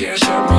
show me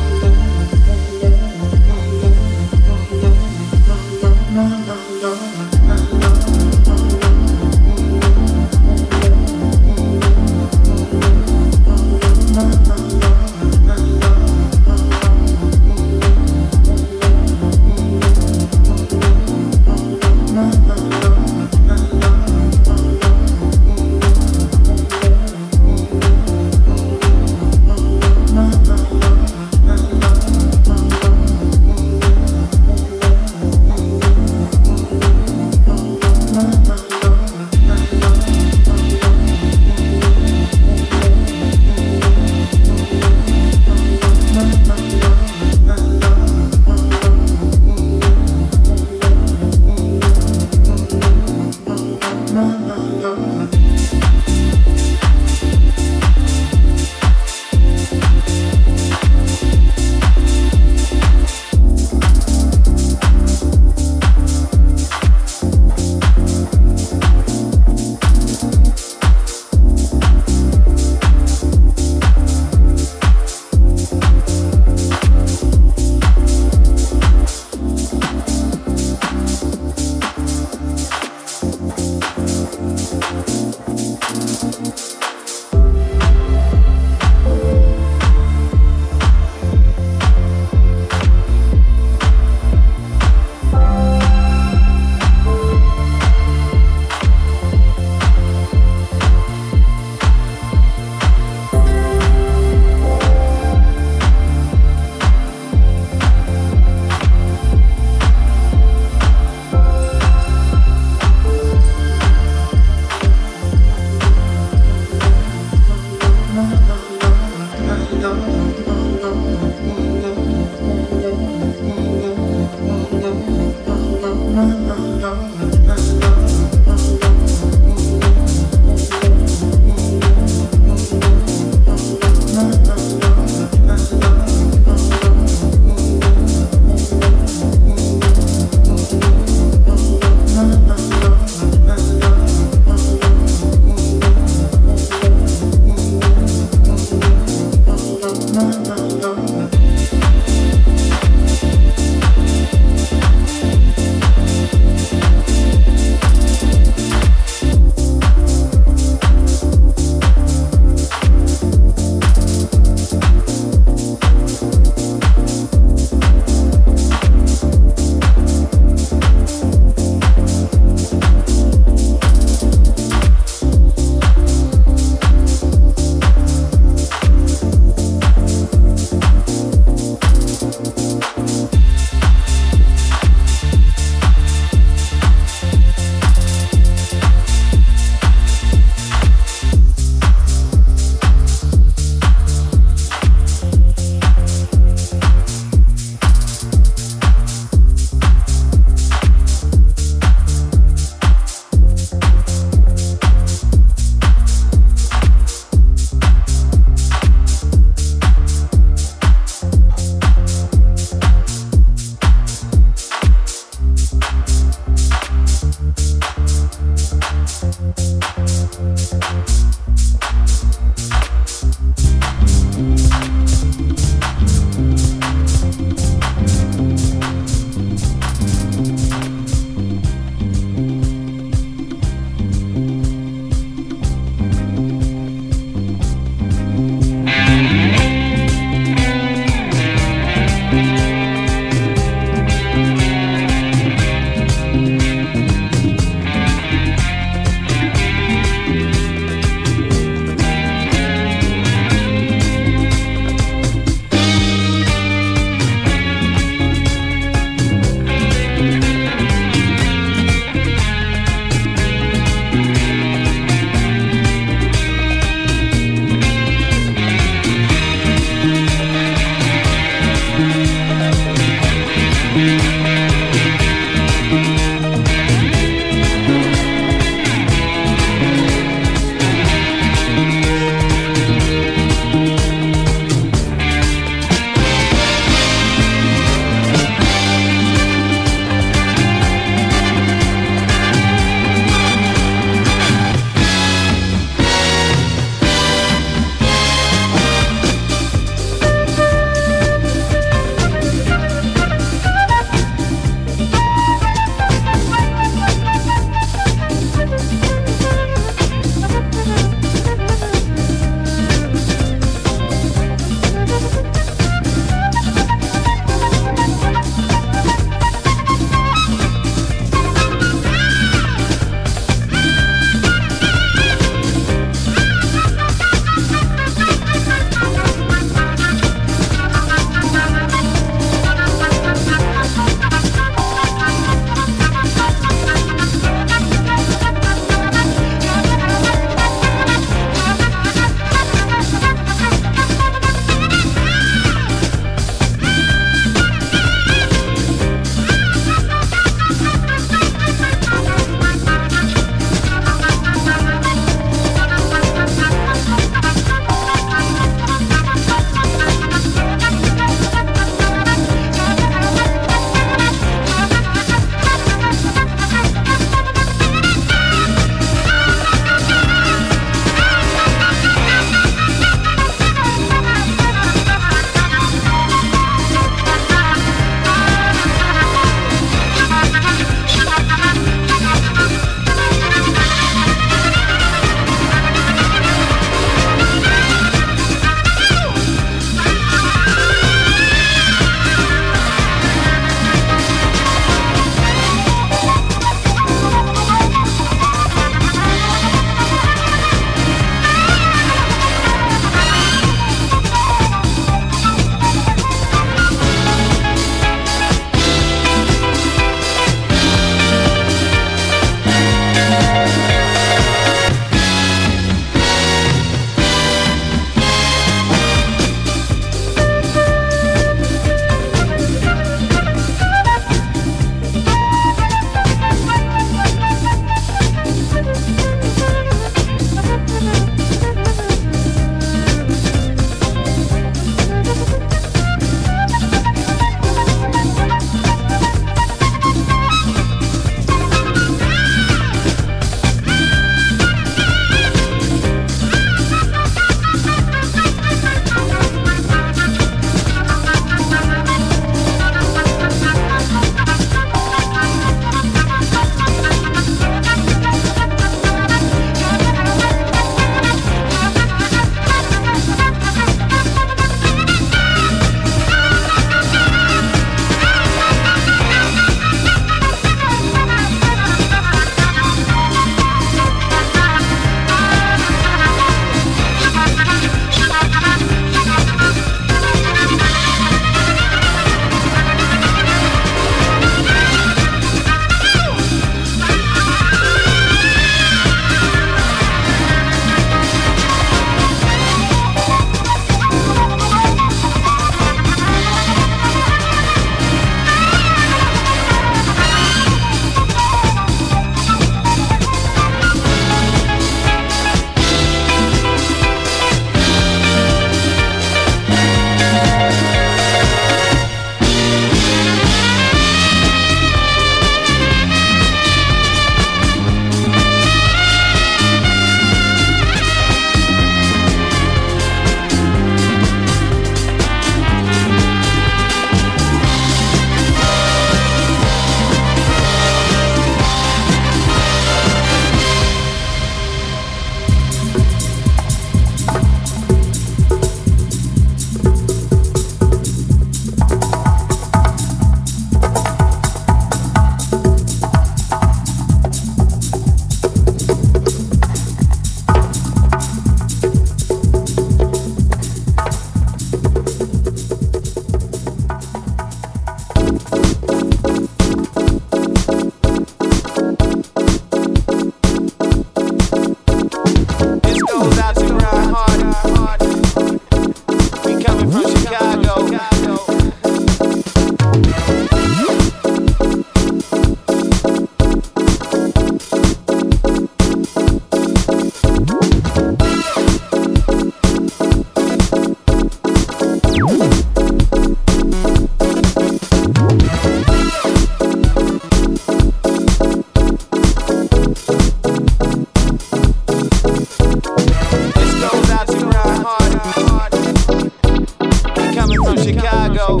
from Chicago.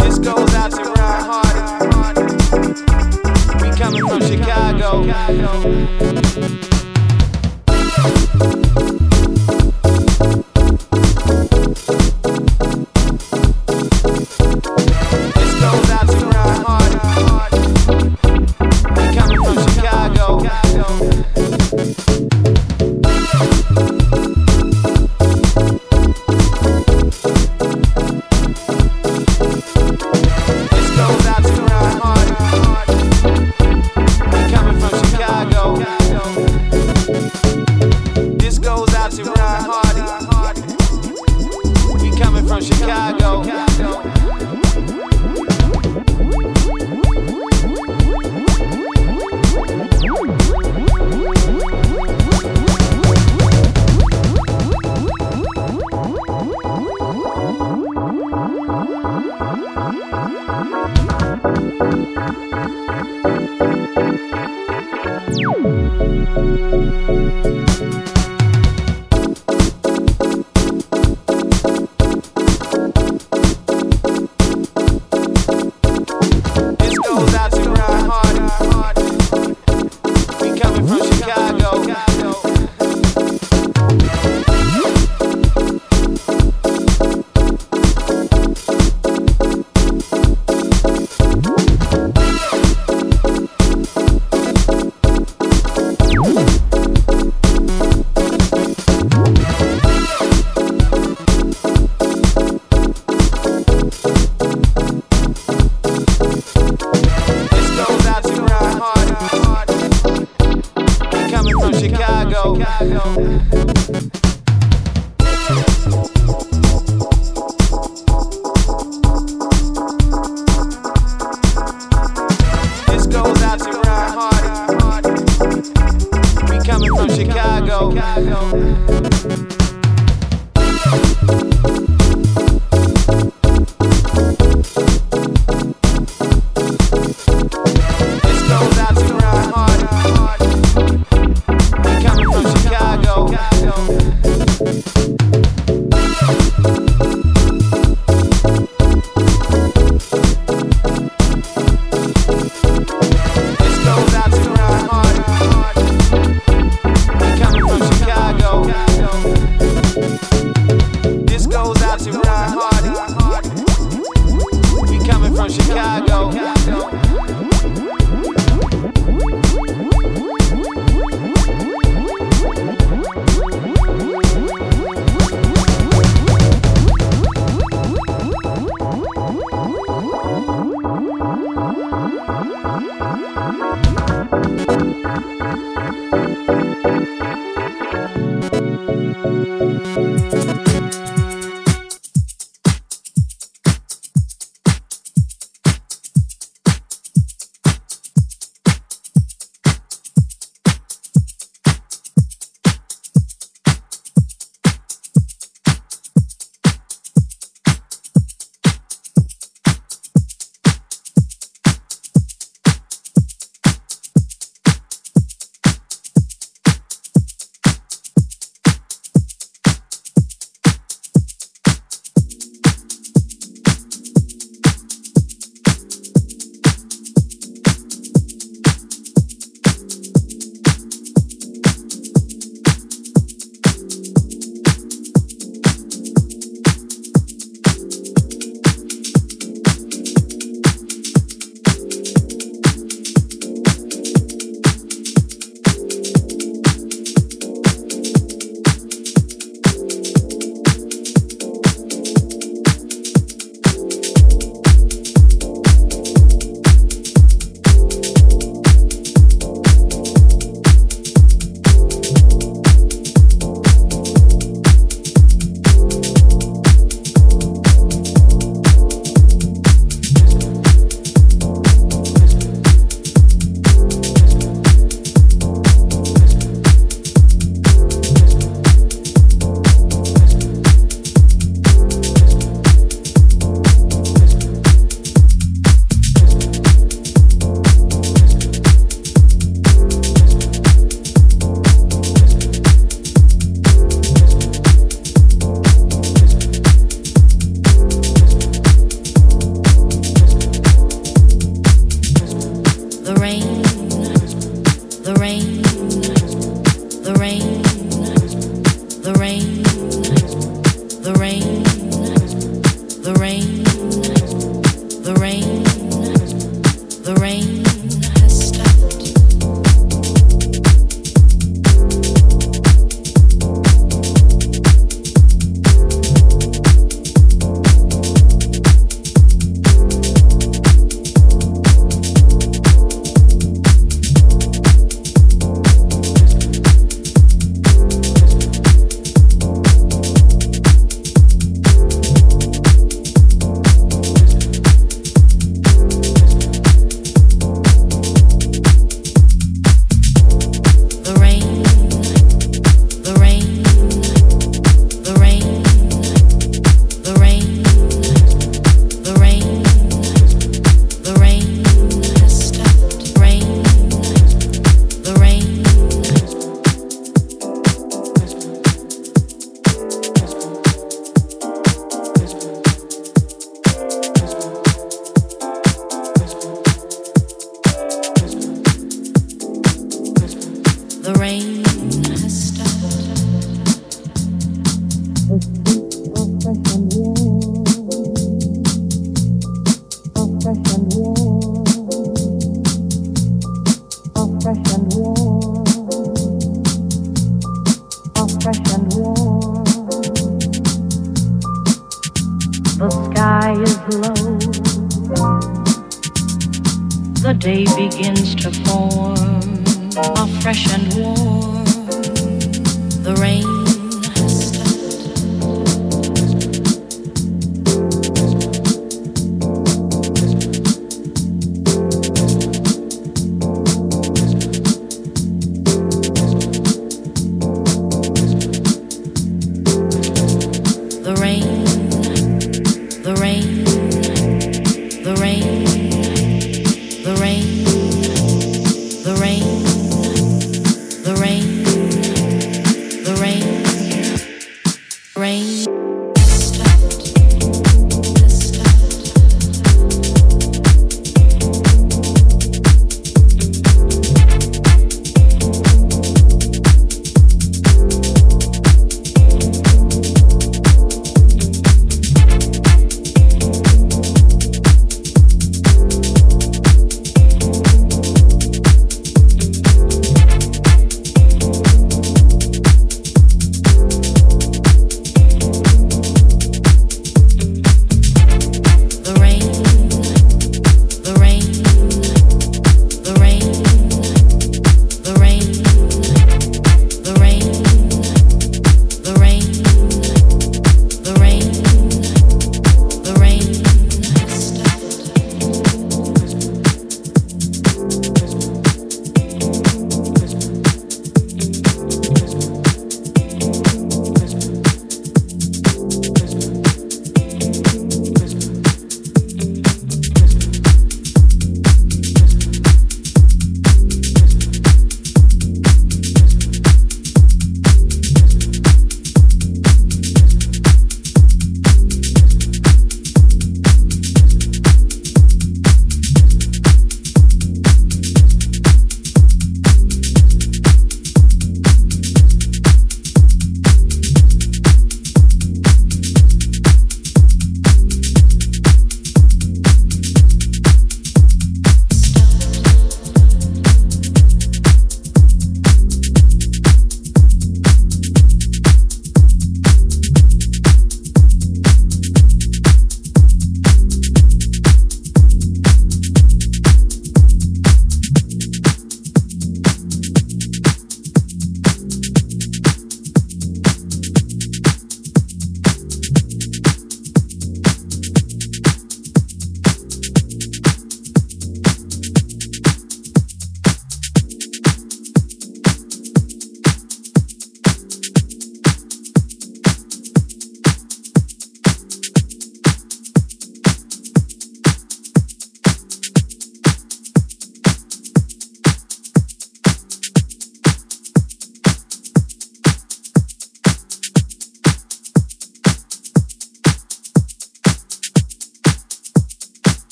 This goes out to Ron Hardy. We coming from Chicago.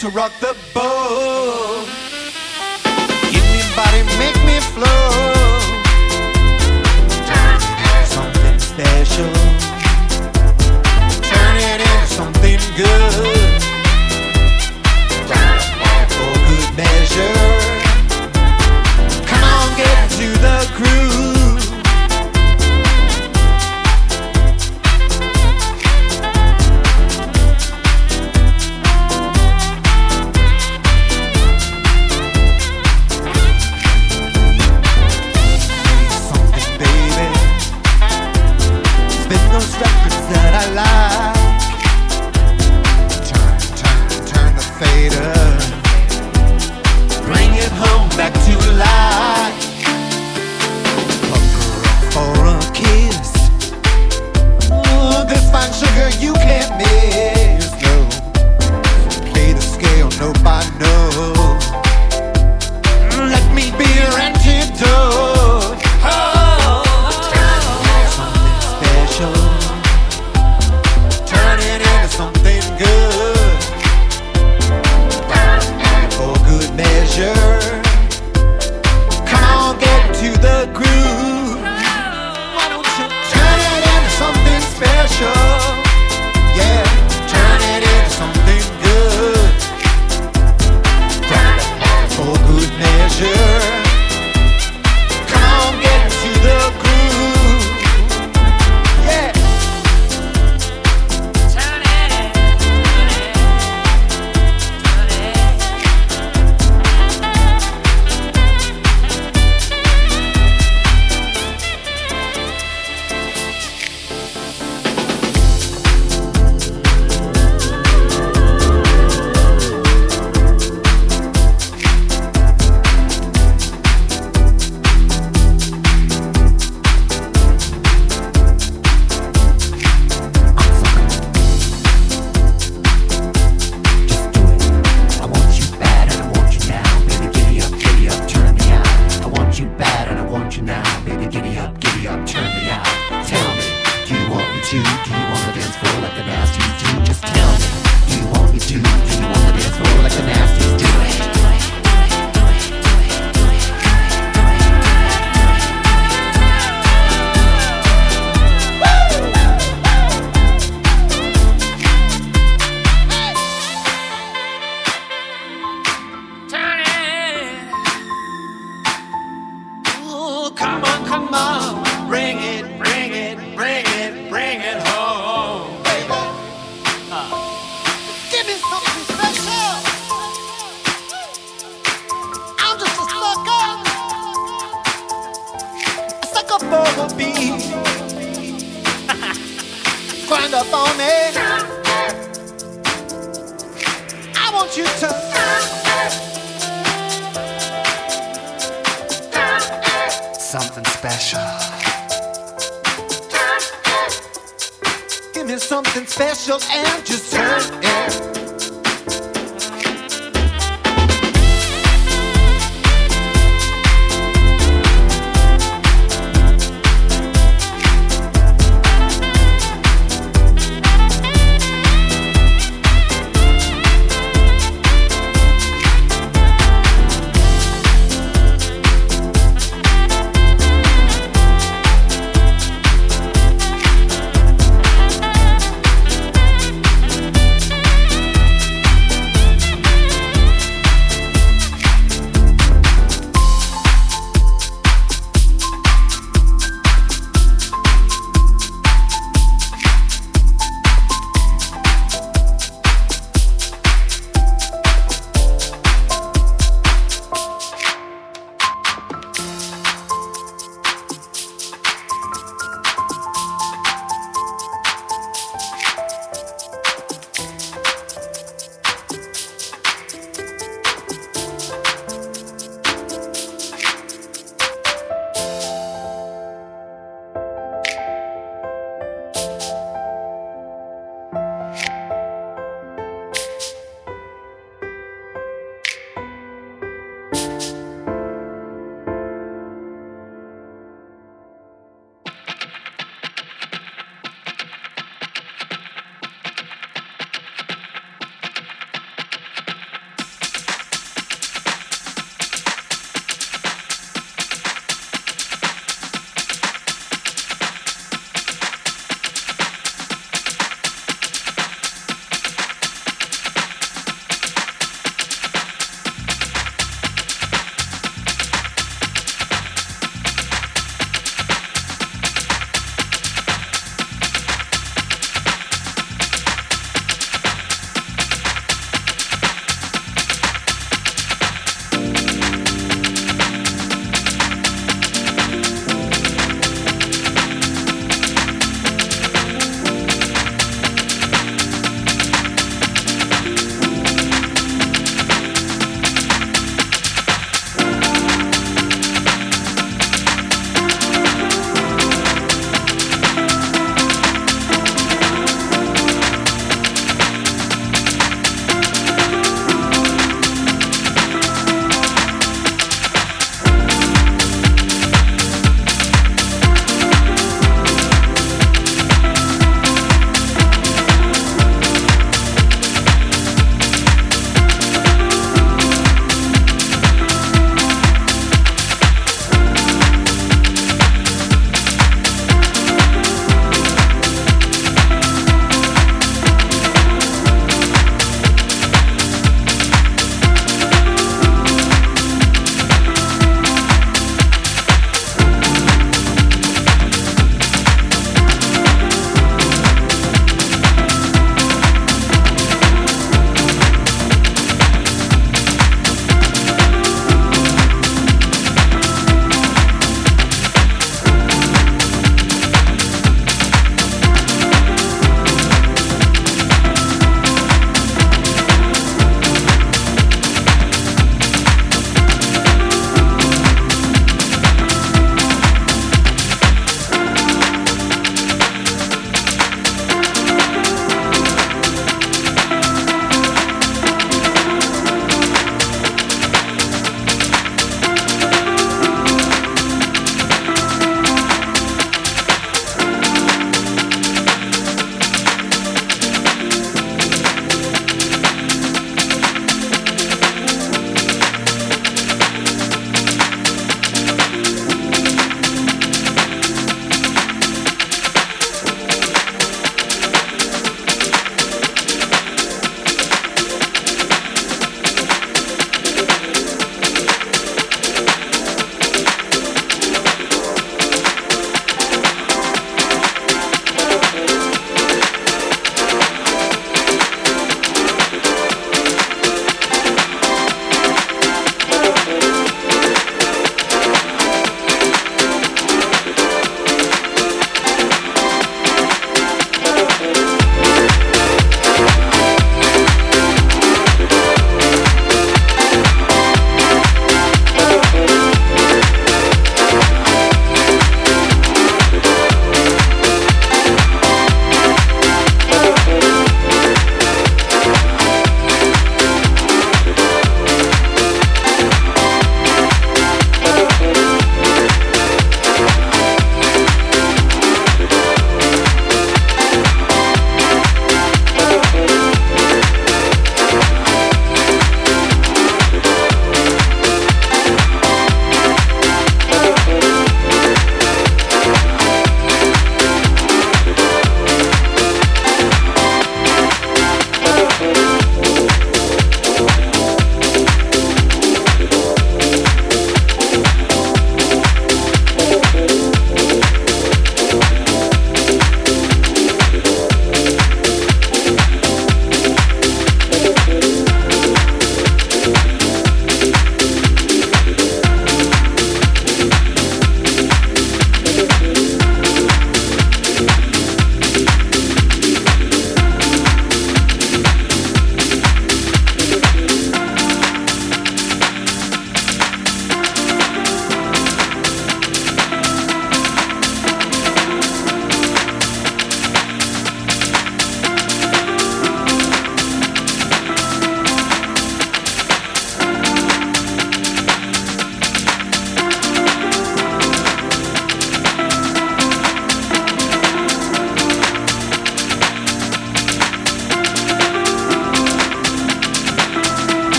To rock the